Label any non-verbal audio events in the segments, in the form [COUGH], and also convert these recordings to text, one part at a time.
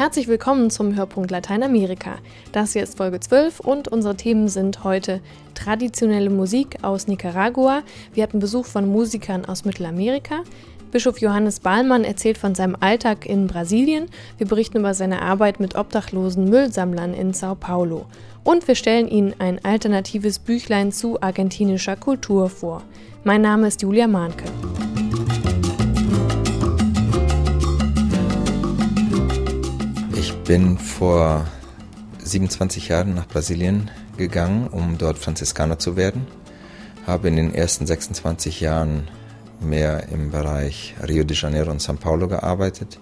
Herzlich willkommen zum Hörpunkt Lateinamerika. Das hier ist Folge 12 und unsere Themen sind heute traditionelle Musik aus Nicaragua. Wir hatten Besuch von Musikern aus Mittelamerika. Bischof Johannes Bahlmann erzählt von seinem Alltag in Brasilien. Wir berichten über seine Arbeit mit obdachlosen Müllsammlern in Sao Paulo. Und wir stellen Ihnen ein alternatives Büchlein zu argentinischer Kultur vor. Mein Name ist Julia Mahnke. Bin vor 27 Jahren nach Brasilien gegangen, um dort Franziskaner zu werden. Habe in den ersten 26 Jahren mehr im Bereich Rio de Janeiro und São Paulo gearbeitet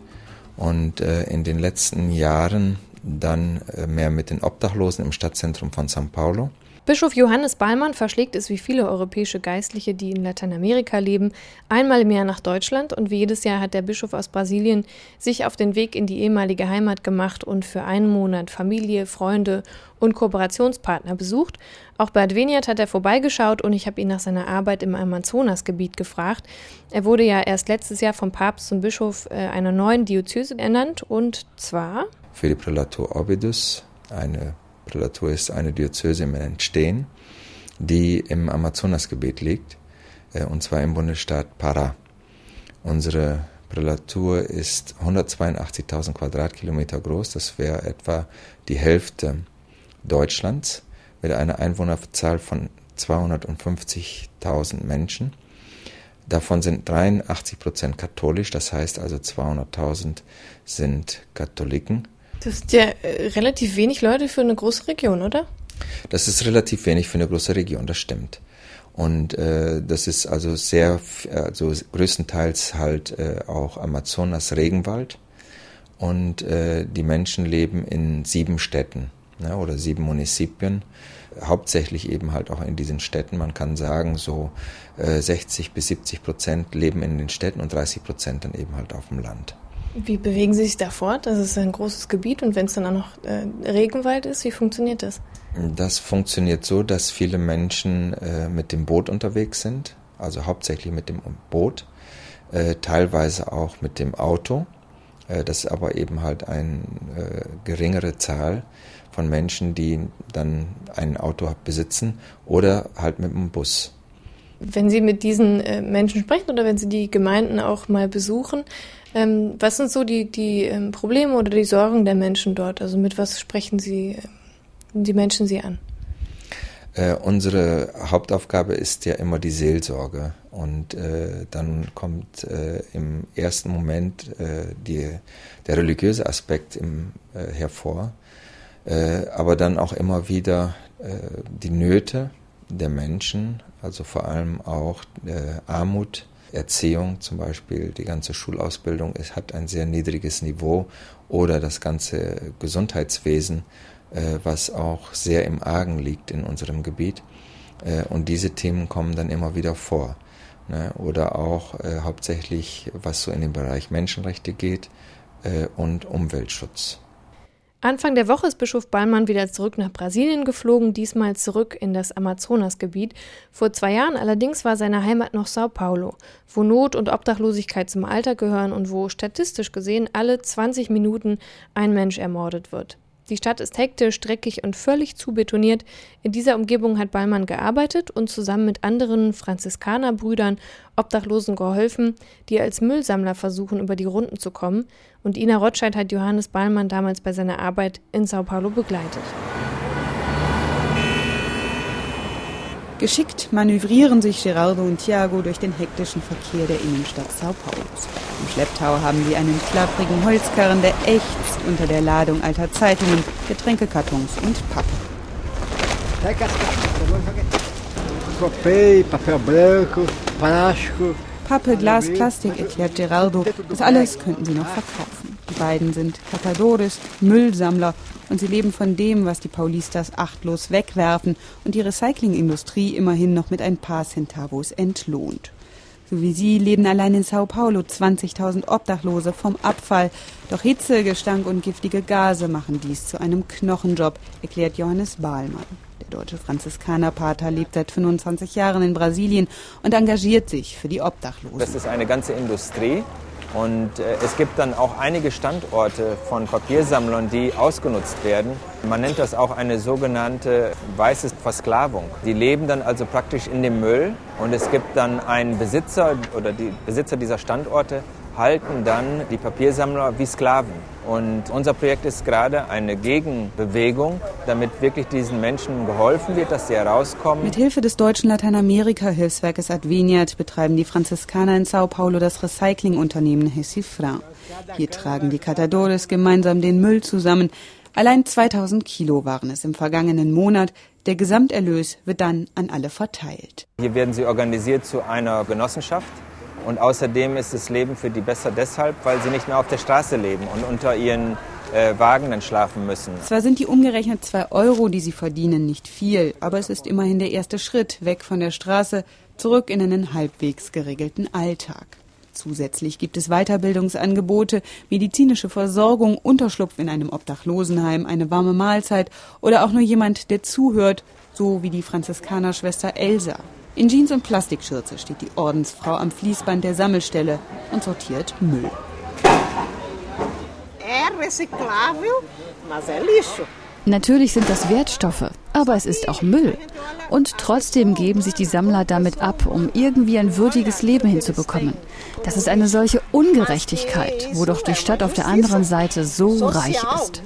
und äh, in den letzten Jahren dann äh, mehr mit den Obdachlosen im Stadtzentrum von São Paulo. Bischof Johannes Ballmann verschlägt es wie viele europäische Geistliche, die in Lateinamerika leben, einmal im Jahr nach Deutschland und wie jedes Jahr hat der Bischof aus Brasilien sich auf den Weg in die ehemalige Heimat gemacht und für einen Monat Familie, Freunde und Kooperationspartner besucht. Auch bei Adveniat hat er vorbeigeschaut und ich habe ihn nach seiner Arbeit im Amazonasgebiet gefragt. Er wurde ja erst letztes Jahr vom Papst zum Bischof äh, einer neuen Diözese ernannt und zwar für die Prälatur Orbidus, eine Prälatur ist eine Diözese im Entstehen, die im Amazonasgebiet liegt, äh, und zwar im Bundesstaat Pará. Unsere Prälatur ist 182.000 Quadratkilometer groß, das wäre etwa die Hälfte Deutschlands mit einer Einwohnerzahl von 250.000 Menschen. Davon sind 83 Prozent katholisch, das heißt also 200.000 sind Katholiken das sind ja äh, relativ wenig Leute für eine große Region, oder? Das ist relativ wenig für eine große Region, das stimmt. Und äh, das ist also sehr, also größtenteils halt äh, auch Amazonas Regenwald. Und äh, die Menschen leben in sieben Städten ne, oder sieben Municipien, hauptsächlich eben halt auch in diesen Städten. Man kann sagen, so äh, 60 bis 70 Prozent leben in den Städten und 30 Prozent dann eben halt auf dem Land. Wie bewegen Sie sich da fort? Das ist ein großes Gebiet und wenn es dann auch noch äh, Regenwald ist, wie funktioniert das? Das funktioniert so, dass viele Menschen äh, mit dem Boot unterwegs sind, also hauptsächlich mit dem Boot, äh, teilweise auch mit dem Auto. Äh, das ist aber eben halt eine äh, geringere Zahl von Menschen, die dann ein Auto besitzen oder halt mit dem Bus. Wenn Sie mit diesen äh, Menschen sprechen oder wenn Sie die Gemeinden auch mal besuchen, ähm, was sind so die, die ähm, Probleme oder die Sorgen der Menschen dort? Also mit was sprechen Sie äh, die Menschen Sie an? Äh, unsere Hauptaufgabe ist ja immer die Seelsorge. Und äh, dann kommt äh, im ersten Moment äh, die, der religiöse Aspekt im, hervor, aber dann auch immer wieder die Nöte der Menschen, also vor allem auch Armut, Erziehung zum Beispiel, die ganze Schulausbildung ist, hat ein sehr niedriges Niveau oder das ganze Gesundheitswesen, äh, was auch sehr im Argen liegt in unserem Gebiet. Äh, und diese Themen kommen dann immer wieder vor. Ne? Oder auch äh, hauptsächlich, was so in den Bereich Menschenrechte geht äh, und Umweltschutz. Anfang der Woche ist Bischof Ballmann wieder zurück nach Brasilien geflogen, diesmal zurück in das Amazonasgebiet. Vor zwei Jahren allerdings war seine Heimat noch Sao Paulo, wo Not und Obdachlosigkeit zum Alter gehören und wo statistisch gesehen alle 20 Minuten ein Mensch ermordet wird. Die Stadt ist hektisch, dreckig und völlig zubetoniert. In dieser Umgebung hat Ballmann gearbeitet und zusammen mit anderen Franziskanerbrüdern Obdachlosen geholfen, die als Müllsammler versuchen, über die Runden zu kommen. Und Ina Rotscheid hat Johannes Ballmann damals bei seiner Arbeit in Sao Paulo begleitet. Geschickt manövrieren sich Gerardo und Thiago durch den hektischen Verkehr der Innenstadt Sao Paulos. Im Schlepptau haben sie einen klapprigen Holzkarren, der ächzt unter der Ladung alter Zeitungen, Getränkekartons und Pappe. Pappe, Glas, Plastik, erklärt Geraldo. Das alles könnten sie noch verkaufen. Die beiden sind Catadores, Müllsammler und sie leben von dem, was die Paulistas achtlos wegwerfen und die Recyclingindustrie immerhin noch mit ein paar Centavos entlohnt. So wie sie leben allein in Sao Paulo 20.000 Obdachlose vom Abfall. Doch Hitze, Gestank und giftige Gase machen dies zu einem Knochenjob, erklärt Johannes Bahlmann. Der deutsche Franziskanerpater lebt seit 25 Jahren in Brasilien und engagiert sich für die Obdachlosen. Das ist eine ganze Industrie Und äh, es gibt dann auch einige Standorte von Papiersammlern, die ausgenutzt werden. Man nennt das auch eine sogenannte weiße Versklavung. Die leben dann also praktisch in dem Müll und es gibt dann einen Besitzer oder die Besitzer dieser Standorte halten dann die Papiersammler wie Sklaven. Und unser Projekt ist gerade eine Gegenbewegung, damit wirklich diesen Menschen geholfen wird, dass sie herauskommen. Mit Hilfe des deutschen Lateinamerika-Hilfswerkes Adveniat betreiben die Franziskaner in Sao Paulo das Recyclingunternehmen Hesifra. Hier tragen die Catadores gemeinsam den Müll zusammen. Allein 2000 Kilo waren es im vergangenen Monat. Der Gesamterlös wird dann an alle verteilt. Hier werden sie organisiert zu einer Genossenschaft und außerdem ist das Leben für die besser deshalb, weil sie nicht mehr auf der Straße leben und unter ihren äh, Wagen dann schlafen müssen. Zwar sind die umgerechnet zwei Euro, die sie verdienen, nicht viel, aber es ist immerhin der erste Schritt weg von der Straße zurück in einen halbwegs geregelten Alltag. Zusätzlich gibt es Weiterbildungsangebote, medizinische Versorgung, Unterschlupf in einem Obdachlosenheim, eine warme Mahlzeit oder auch nur jemand, der zuhört, so wie die Franziskanerschwester Elsa. In Jeans und Plastikschürze steht die Ordensfrau am Fließband der Sammelstelle und sortiert Müll. Natürlich sind das Wertstoffe, aber es ist auch Müll. Und trotzdem geben sich die Sammler damit ab, um irgendwie ein würdiges Leben hinzubekommen. Das ist eine solche Ungerechtigkeit, wo doch die Stadt auf der anderen Seite so reich ist.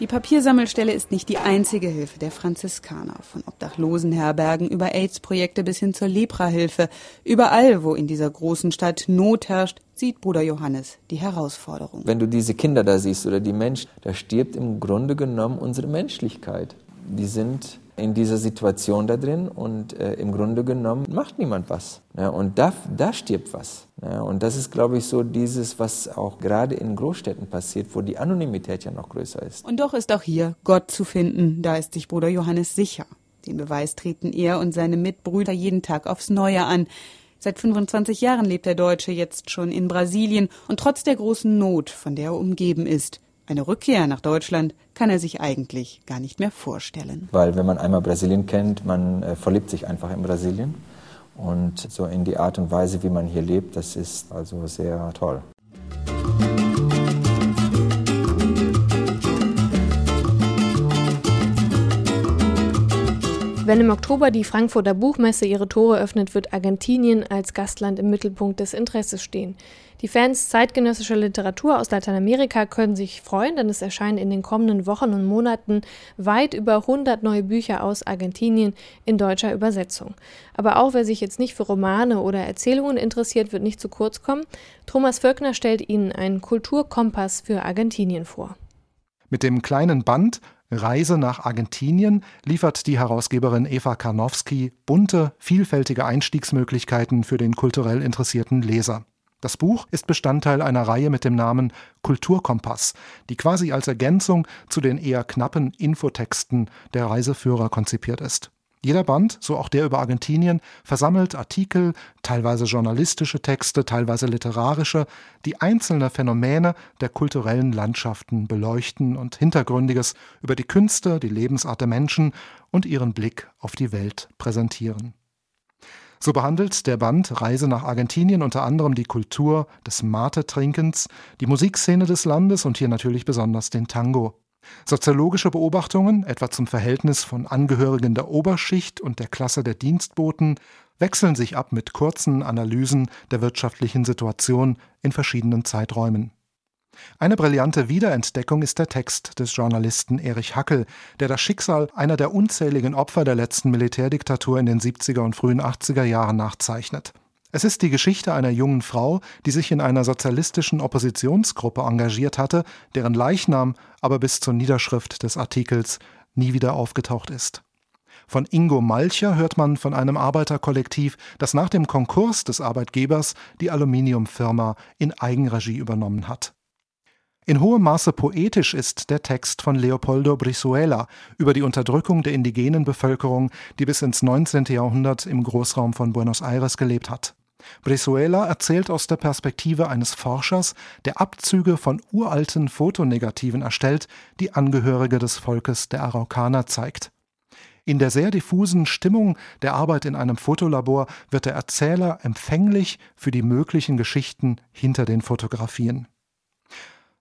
Die Papiersammelstelle ist nicht die einzige Hilfe der Franziskaner. Von Obdachlosenherbergen über AIDS-Projekte bis hin zur Leprahilfe. Überall, wo in dieser großen Stadt Not herrscht, sieht Bruder Johannes die Herausforderung. Wenn du diese Kinder da siehst oder die Menschen, da stirbt im Grunde genommen unsere Menschlichkeit. Die sind in dieser Situation da drin und äh, im Grunde genommen macht niemand was. Ja, und da, da stirbt was. Ja, und das ist, glaube ich, so dieses, was auch gerade in Großstädten passiert, wo die Anonymität ja noch größer ist. Und doch ist auch hier Gott zu finden, da ist sich Bruder Johannes sicher. Den Beweis treten er und seine Mitbrüder jeden Tag aufs Neue an. Seit 25 Jahren lebt der Deutsche jetzt schon in Brasilien und trotz der großen Not, von der er umgeben ist, eine Rückkehr nach Deutschland kann er sich eigentlich gar nicht mehr vorstellen. Weil wenn man einmal Brasilien kennt, man äh, verliebt sich einfach in Brasilien. Und so in die Art und Weise, wie man hier lebt, das ist also sehr toll. Wenn im Oktober die Frankfurter Buchmesse ihre Tore öffnet, wird Argentinien als Gastland im Mittelpunkt des Interesses stehen. Die Fans zeitgenössischer Literatur aus Lateinamerika können sich freuen, denn es erscheinen in den kommenden Wochen und Monaten weit über 100 neue Bücher aus Argentinien in deutscher Übersetzung. Aber auch wer sich jetzt nicht für Romane oder Erzählungen interessiert, wird nicht zu kurz kommen. Thomas Völkner stellt Ihnen einen Kulturkompass für Argentinien vor. Mit dem kleinen Band Reise nach Argentinien liefert die Herausgeberin Eva Karnowski bunte, vielfältige Einstiegsmöglichkeiten für den kulturell interessierten Leser. Das Buch ist Bestandteil einer Reihe mit dem Namen Kulturkompass, die quasi als Ergänzung zu den eher knappen Infotexten der Reiseführer konzipiert ist. Jeder Band, so auch der über Argentinien, versammelt Artikel, teilweise journalistische Texte, teilweise literarische, die einzelne Phänomene der kulturellen Landschaften beleuchten und Hintergründiges über die Künste, die Lebensart der Menschen und ihren Blick auf die Welt präsentieren. So behandelt der Band Reise nach Argentinien unter anderem die Kultur des Mate-Trinkens, die Musikszene des Landes und hier natürlich besonders den Tango. Soziologische Beobachtungen, etwa zum Verhältnis von Angehörigen der Oberschicht und der Klasse der Dienstboten, wechseln sich ab mit kurzen Analysen der wirtschaftlichen Situation in verschiedenen Zeiträumen. Eine brillante Wiederentdeckung ist der Text des Journalisten Erich Hackel, der das Schicksal einer der unzähligen Opfer der letzten Militärdiktatur in den 70er und frühen 80er Jahren nachzeichnet. Es ist die Geschichte einer jungen Frau, die sich in einer sozialistischen Oppositionsgruppe engagiert hatte, deren Leichnam aber bis zur Niederschrift des Artikels nie wieder aufgetaucht ist. Von Ingo Malcher hört man von einem Arbeiterkollektiv, das nach dem Konkurs des Arbeitgebers die Aluminiumfirma in Eigenregie übernommen hat. In hohem Maße poetisch ist der Text von Leopoldo Brizuela über die Unterdrückung der indigenen Bevölkerung, die bis ins 19. Jahrhundert im Großraum von Buenos Aires gelebt hat. Brizuela erzählt aus der Perspektive eines Forschers, der Abzüge von uralten Fotonegativen erstellt, die Angehörige des Volkes der Araukaner zeigt. In der sehr diffusen Stimmung der Arbeit in einem Fotolabor wird der Erzähler empfänglich für die möglichen Geschichten hinter den Fotografien.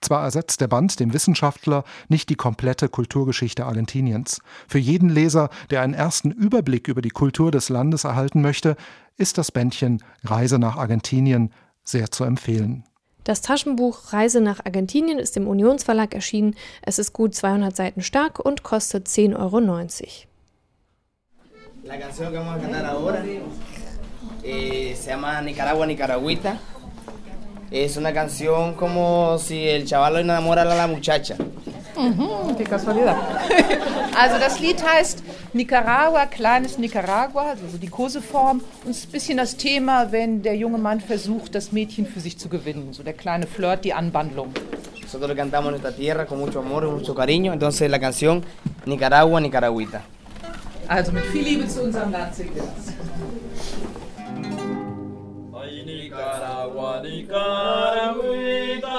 Zwar ersetzt der Band dem Wissenschaftler nicht die komplette Kulturgeschichte Argentiniens. Für jeden Leser, der einen ersten Überblick über die Kultur des Landes erhalten möchte, ist das Bändchen Reise nach Argentinien sehr zu empfehlen. Das Taschenbuch Reise nach Argentinien ist im Unionsverlag erschienen. Es ist gut 200 Seiten stark und kostet 10,90 Euro. La canción que vamos a cantar ahora eh, se llama Nicaragua Nicaragüita. Es una canción como si el chaval enamorara a la muchacha. Mhm, qué casualidad. [LAUGHS] Also das Lied heißt Nicaragua, kleines Nicaragua, also die Koseform. Und es ist ein bisschen das Thema, wenn der junge Mann versucht, das Mädchen für sich zu gewinnen. So der kleine Flirt, die Anwandlung. Nosotros cantamos nuestra tierra con mucho amor y mucho cariño. Entonces la canción Nicaragua, Nicaragüita. Also mit viel Liebe zu unserem Land singt wir das. Nicaragua, Nicaragüita,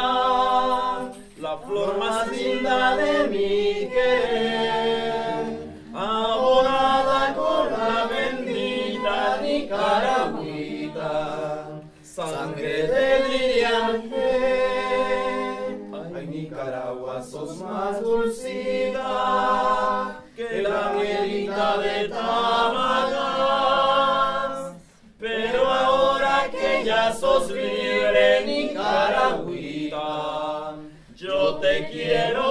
la flor más linda de mi querer, adorada con la bendita Nicaragüita, sangre de liriante. Ay, Nicaragua, sos más dulcida cielo.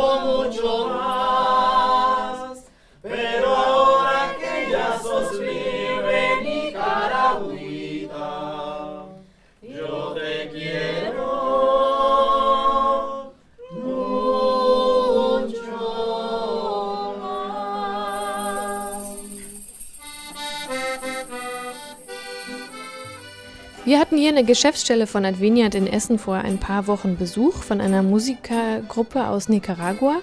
Hatten hier in der Geschäftsstelle von Adveniat in Essen vor ein paar Wochen Besuch von einer Musikergruppe aus Nicaragua.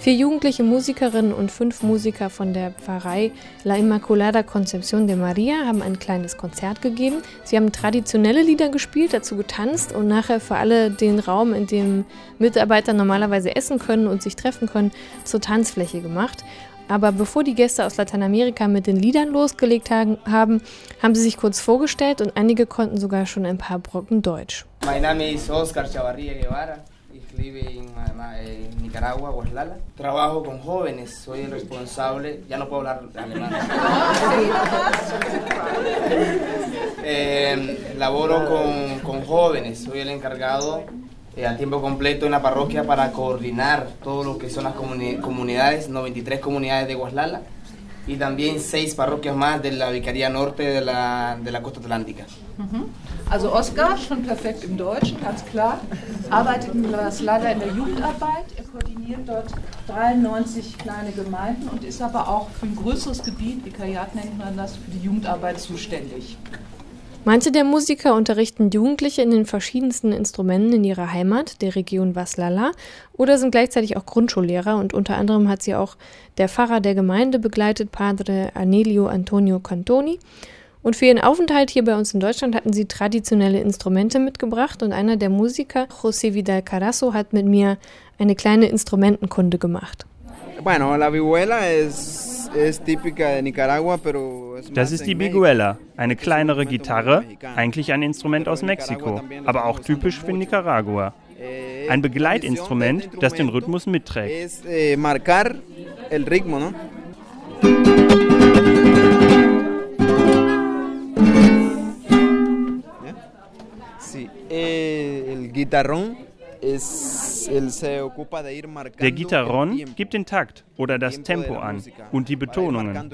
Vier jugendliche Musikerinnen und fünf Musiker von der Pfarrei La Inmaculada Concepción de Maria haben ein kleines Konzert gegeben. Sie haben traditionelle Lieder gespielt, dazu getanzt und nachher für alle den Raum, in dem Mitarbeiter normalerweise essen können und sich treffen können, zur Tanzfläche gemacht. Aber bevor die Gäste aus Lateinamerika mit den Liedern losgelegt haben, haben sie sich kurz vorgestellt und einige konnten sogar schon ein paar Brocken Deutsch. My name is Oscar Chavarria Guevara. Ich lebe in, in Nicaragua, Guaslala. Trabajo con jóvenes, soy el responsable. Ya no puedo hablar alemán. [LAUGHS] eh, laboro con, con jóvenes, soy el encargado eh, a tiempo completo en la parroquia para coordinar todo lo que son las comuni comunidades, 93 comunidades de Guaslala y también seis parroquias más de la Vicaría Norte de la, de la Costa Atlántica. Mhm. Also Oskar, schon perfekt im Deutschen, ganz klar, arbeitet in Guaslala in der Jugendarbeit. Er koordiniert dort 93 kleine Gemeinden und ist aber auch für ein größeres Gebiet, Vikariat nennt man das, für die Jugendarbeit zuständig. Manche der Musiker unterrichten Jugendliche in den verschiedensten Instrumenten in ihrer Heimat, der Region Waslala, oder sind gleichzeitig auch Grundschullehrer und unter anderem hat sie auch der Pfarrer der Gemeinde begleitet, Padre Anelio Antonio Cantoni. Und für ihren Aufenthalt hier bei uns in Deutschland hatten sie traditionelle Instrumente mitgebracht und einer der Musiker, José Vidal Carazo, hat mit mir eine kleine Instrumentenkunde gemacht. Bueno, la vihuela es, es típica de Nicaragua, pero Das ist die Biguela, eine kleinere Gitarre, eigentlich ein Instrument aus Mexiko, aber auch typisch für Nicaragua. Ein Begleitinstrument, das den Rhythmus mitträgt. eh, eh, el guitarrón Der Gitarron gibt den Takt oder das Tempo an und die Betonungen.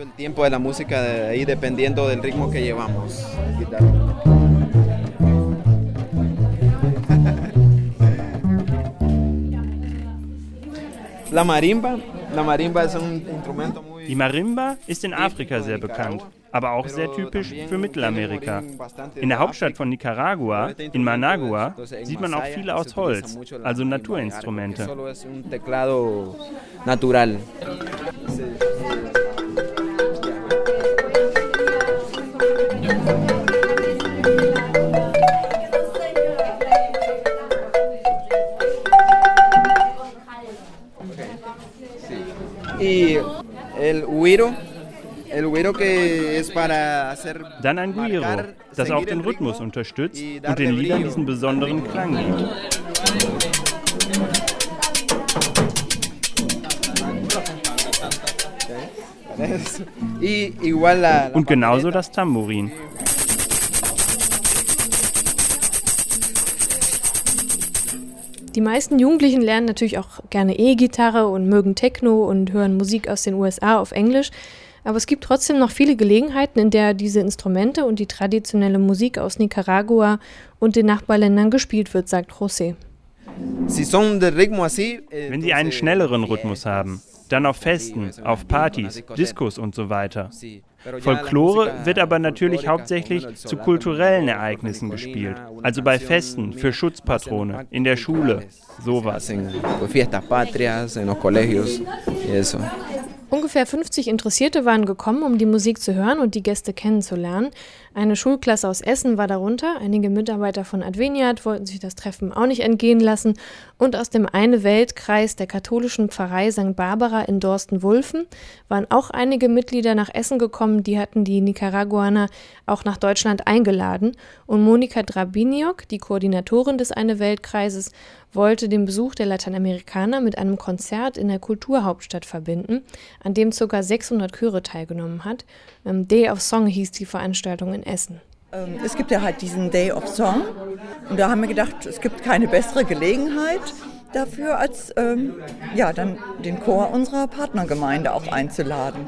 Die Marimba ist in Afrika sehr bekannt, aber auch sehr typisch für Mittelamerika. In der Hauptstadt von Nicaragua, in Managua, sieht man auch viele aus Holz, also Naturinstrumente. Y el huiro Dann ein Guiro, das auch den Rhythmus unterstützt und den Liedern diesen besonderen Klang gibt. Und genauso das Tambourin. Die meisten Jugendlichen lernen natürlich auch gerne E-Gitarre und mögen Techno und hören Musik aus den USA auf Englisch. Aber es gibt trotzdem noch viele Gelegenheiten, in der diese Instrumente und die traditionelle Musik aus Nicaragua und den Nachbarländern gespielt wird, sagt José. Wenn sie einen schnelleren Rhythmus haben, dann auf Festen, auf Partys, Diskos und so weiter. Folklore wird aber natürlich hauptsächlich zu kulturellen Ereignissen gespielt, also bei Festen, für Schutzpatrone, in der Schule, sowas. Ungefähr 50 Interessierte waren gekommen, um die Musik zu hören und die Gäste kennenzulernen. Eine Schulklasse aus Essen war darunter. Einige Mitarbeiter von Adveniat wollten sich das Treffen auch nicht entgehen lassen. Und aus dem Eine Weltkreis der katholischen Pfarrei St. Barbara in Dorsten-Wulfen waren auch einige Mitglieder nach Essen gekommen. Die hatten die Nicaraguaner auch nach Deutschland eingeladen. Und Monika Drabiniok, die Koordinatorin des Eine Weltkreises, wollte den Besuch der Lateinamerikaner mit einem Konzert in der Kulturhauptstadt verbinden, an dem ca. 600 Chöre teilgenommen hat. Ähm, Day of Song hieß die Veranstaltung in Essen. Ähm, es gibt ja halt diesen Day of Song und da haben wir gedacht, es gibt keine bessere Gelegenheit, dafür, als ähm, ja, dann den Chor unserer Partnergemeinde auch einzuladen.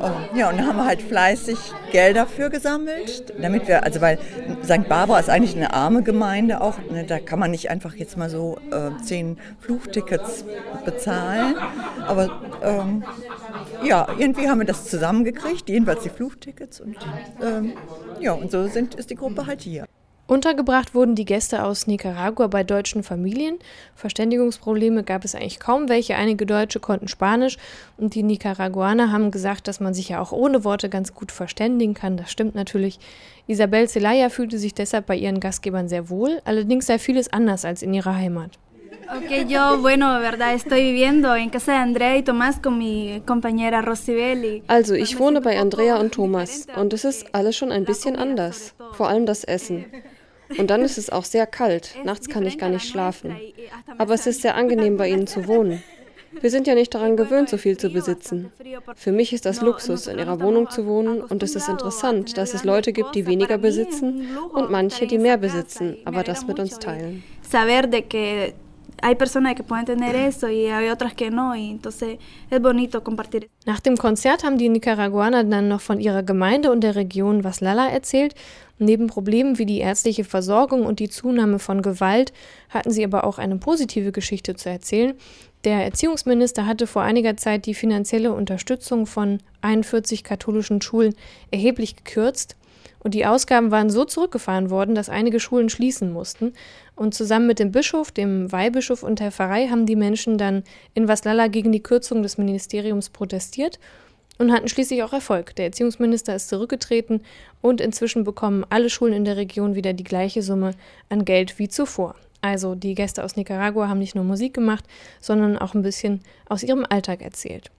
Und, ja, und dann haben wir halt fleißig Geld dafür gesammelt, damit wir, also weil St. Barbara ist eigentlich eine arme Gemeinde auch, ne, da kann man nicht einfach jetzt mal so äh, zehn Fluchtickets bezahlen, aber ähm, ja, irgendwie haben wir das zusammengekriegt, jedenfalls die Fluchtickets und ähm, ja, und so sind, ist die Gruppe halt hier. Untergebracht wurden die Gäste aus Nicaragua bei deutschen Familien. Verständigungsprobleme gab es eigentlich kaum welche. Einige Deutsche konnten Spanisch und die Nicaraguaner haben gesagt, dass man sich ja auch ohne Worte ganz gut verständigen kann. Das stimmt natürlich. Isabel Zelaya fühlte sich deshalb bei ihren Gastgebern sehr wohl. Allerdings sei vieles anders als in ihrer Heimat. Okay, yo, bueno, verdad, estoy viviendo en casa de Andrea y Tomás con mi compañera Rosibelli. Also, ich wohne bei Andrea und Thomas und es ist alles schon ein bisschen anders, vor allem das Essen. Und dann ist es auch sehr kalt. Nachts kann ich gar nicht schlafen. Aber es ist sehr angenehm, bei ihnen zu wohnen. Wir sind ja nicht daran gewöhnt, so viel zu besitzen. Für mich ist das Luxus, in ihrer Wohnung zu wohnen und es ist interessant, dass es Leute gibt, die weniger besitzen und manche, die mehr besitzen, aber das mit uns teilen. Hay personas que pueden tener eso y hay otras que no y entonces es bonito compartir. Nach dem Konzert haben die Nicaraguaner dann noch von ihrer Gemeinde und der Region Waslala erzählt Neben Problemen wie die ärztliche Versorgung und die Zunahme von Gewalt hatten sie aber auch eine positive Geschichte zu erzählen. Der Erziehungsminister hatte vor einiger Zeit die finanzielle Unterstützung von 41 katholischen Schulen erheblich gekürzt und die Ausgaben waren so zurückgefahren worden, dass einige Schulen schließen mussten. Und zusammen mit dem Bischof, dem Weihbischof und der Pfarrei haben die Menschen dann in Waslala gegen die Kürzung des Ministeriums protestiert und hatten schließlich auch Erfolg. Der Erziehungsminister ist zurückgetreten und inzwischen bekommen alle Schulen in der Region wieder die gleiche Summe an Geld wie zuvor. Also die Gäste aus Nicaragua haben nicht nur Musik gemacht, sondern auch ein bisschen aus ihrem Alltag erzählt.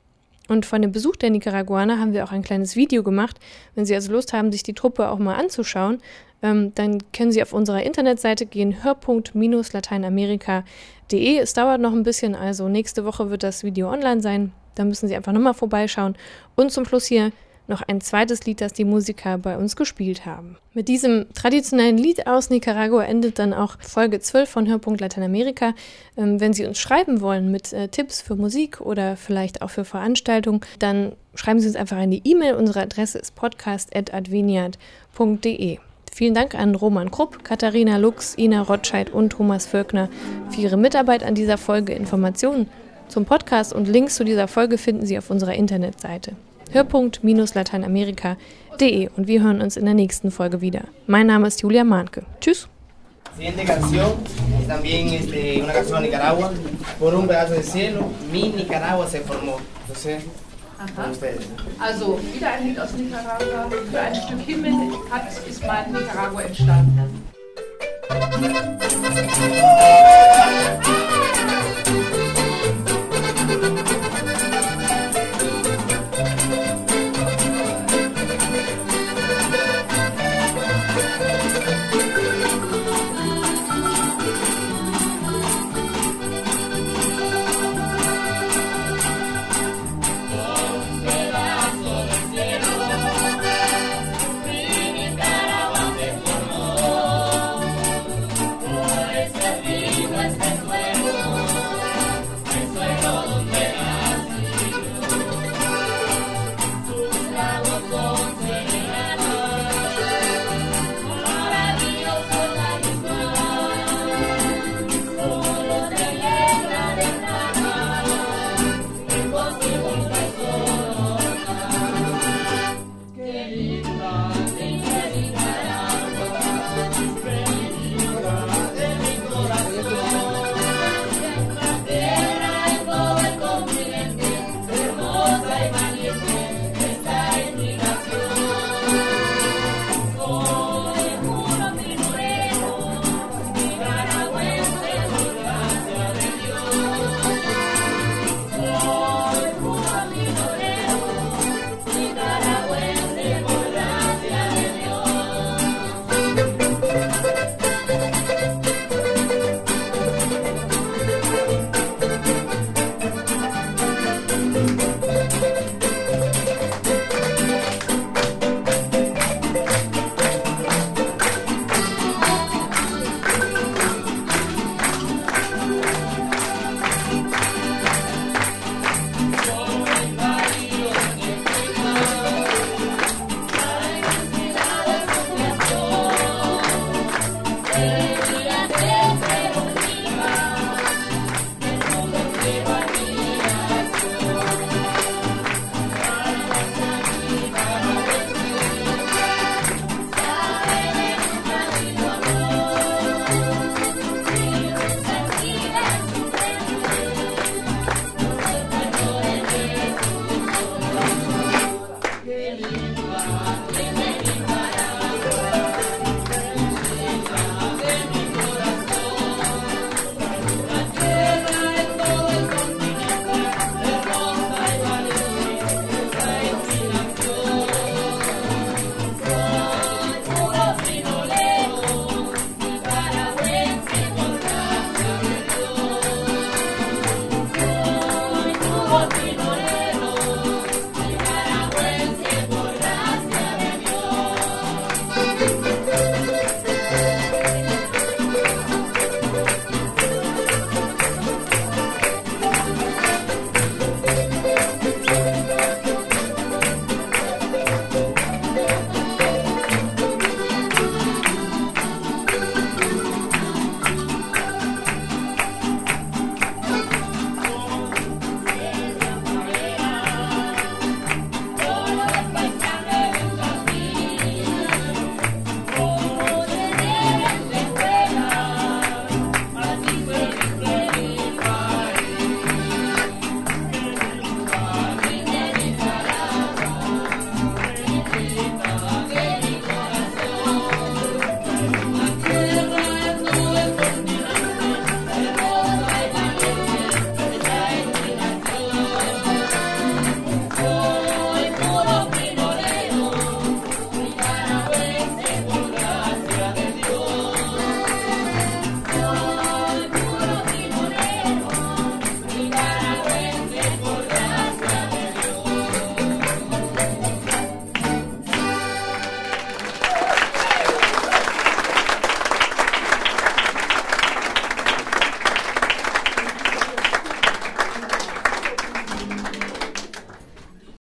Und von dem Besuch der Nicaraguaner haben wir auch ein kleines Video gemacht. Wenn Sie also Lust haben, sich die Truppe auch mal anzuschauen, ähm, dann können Sie auf unserer Internetseite gehen, hörpunkt-lateinamerika.de. Es dauert noch ein bisschen, also nächste Woche wird das Video online sein. Da müssen Sie einfach nochmal vorbeischauen. Und zum Schluss hier noch ein zweites Lied, das die Musiker bei uns gespielt haben. Mit diesem traditionellen Lied aus Nicaragua endet dann auch Folge 12 von Hörpunkt Lateinamerika. Ähm, wenn Sie uns schreiben wollen mit äh, Tipps für Musik oder vielleicht auch für Veranstaltungen, dann schreiben Sie uns einfach eine E-Mail. Unsere Adresse ist podcast.adveniat.de. Vielen Dank an Roman Krupp, Katharina Lux, Ina Rotscheid und Thomas Völkner für ihre Mitarbeit an dieser Folge. Informationen zum Podcast und Links zu dieser Folge finden Sie auf unserer Internetseite hörpunkt-lateinamerika.de und wir hören uns in der nächsten Folge wieder. Mein Name ist Julia Mahnke. Tschüss. Siguiente canción es también este, una canción de Nicaragua. Por un pedazo de cielo, mi Nicaragua se formó. Entonces, Aha. Also, wieder ein Lied aus Nicaragua. Für ein Stück Himmel hat, ist mal Nicaragua entstanden.